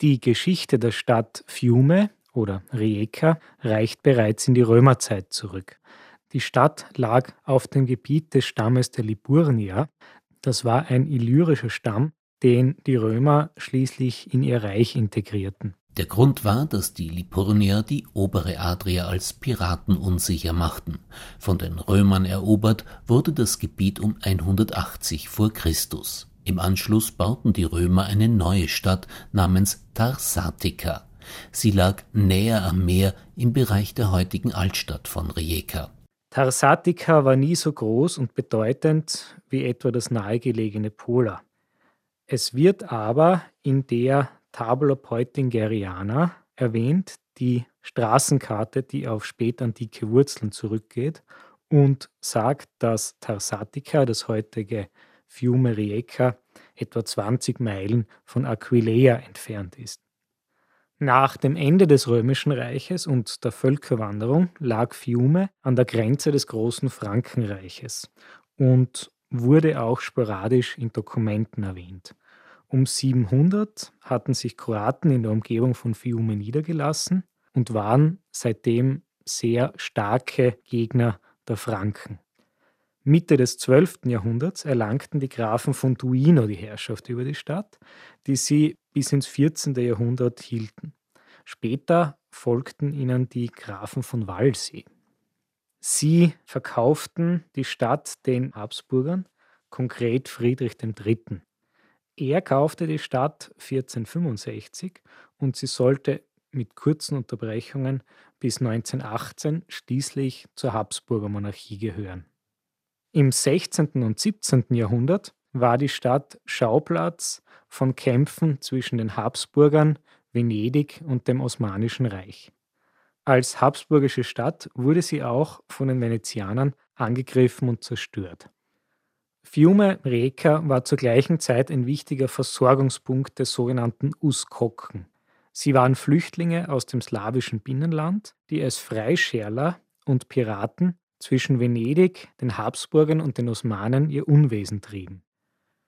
Die Geschichte der Stadt Fiume oder Rijeka reicht bereits in die Römerzeit zurück. Die Stadt lag auf dem Gebiet des Stammes der Liburnier. Das war ein illyrischer Stamm, den die Römer schließlich in ihr Reich integrierten. Der Grund war, dass die Liburnier die obere Adria als Piraten unsicher machten. Von den Römern erobert wurde das Gebiet um 180 vor Christus. Im Anschluss bauten die Römer eine neue Stadt namens Tarsatica. Sie lag näher am Meer im Bereich der heutigen Altstadt von Rijeka. Tarsatica war nie so groß und bedeutend wie etwa das nahegelegene Pola. Es wird aber in der Tabula Peutingeriana erwähnt, die Straßenkarte, die auf spätantike Wurzeln zurückgeht und sagt, dass Tarsatica, das heutige Fiume Rijeka, etwa 20 Meilen von Aquileia entfernt ist. Nach dem Ende des Römischen Reiches und der Völkerwanderung lag Fiume an der Grenze des großen Frankenreiches und wurde auch sporadisch in Dokumenten erwähnt. Um 700 hatten sich Kroaten in der Umgebung von Fiume niedergelassen und waren seitdem sehr starke Gegner der Franken. Mitte des 12. Jahrhunderts erlangten die Grafen von Duino die Herrschaft über die Stadt, die sie bis ins 14. Jahrhundert hielten. Später folgten ihnen die Grafen von Walsee. Sie verkauften die Stadt den Habsburgern, konkret Friedrich III. Er kaufte die Stadt 1465 und sie sollte mit kurzen Unterbrechungen bis 1918 schließlich zur Habsburger Monarchie gehören. Im 16. und 17. Jahrhundert war die Stadt Schauplatz von Kämpfen zwischen den Habsburgern, Venedig und dem Osmanischen Reich. Als habsburgische Stadt wurde sie auch von den Venezianern angegriffen und zerstört. Fiume Rijeka war zur gleichen Zeit ein wichtiger Versorgungspunkt der sogenannten Uskoken. Sie waren Flüchtlinge aus dem slawischen Binnenland, die als Freischärler und Piraten zwischen Venedig, den Habsburgern und den Osmanen ihr Unwesen trieben.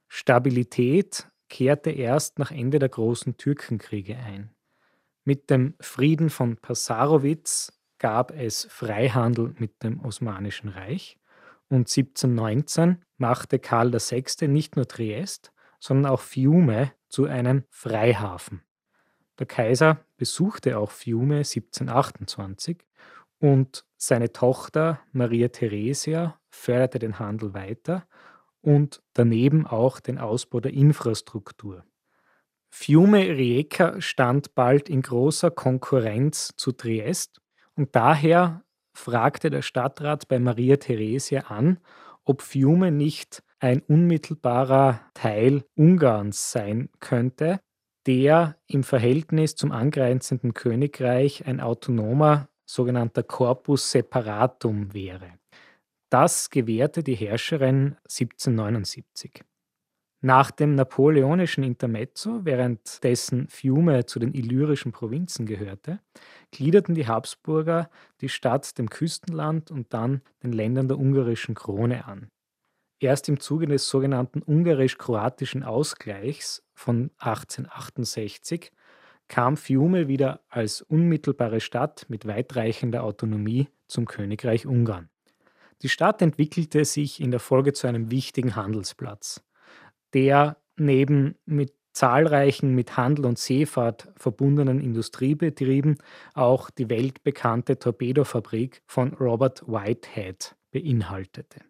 Stabilität kehrte erst nach Ende der großen Türkenkriege ein. Mit dem Frieden von Passarowitz gab es Freihandel mit dem Osmanischen Reich und 1719 machte Karl VI. nicht nur Triest, sondern auch Fiume zu einem Freihafen. Der Kaiser besuchte auch Fiume 1728 und seine Tochter Maria Theresia förderte den Handel weiter und daneben auch den Ausbau der Infrastruktur. Fiume Rijeka stand bald in großer Konkurrenz zu Triest und daher fragte der Stadtrat bei Maria Theresia an, ob Fiume nicht ein unmittelbarer Teil Ungarns sein könnte, der im Verhältnis zum angrenzenden Königreich ein autonomer sogenannter Corpus separatum wäre. Das gewährte die Herrscherin 1779. Nach dem napoleonischen Intermezzo, währenddessen Fiume zu den illyrischen Provinzen gehörte, gliederten die Habsburger die Stadt dem Küstenland und dann den Ländern der ungarischen Krone an. Erst im Zuge des sogenannten ungarisch-kroatischen Ausgleichs von 1868 kam Fiume wieder als unmittelbare Stadt mit weitreichender Autonomie zum Königreich Ungarn. Die Stadt entwickelte sich in der Folge zu einem wichtigen Handelsplatz der neben mit zahlreichen mit Handel und Seefahrt verbundenen Industriebetrieben auch die weltbekannte Torpedofabrik von Robert Whitehead beinhaltete.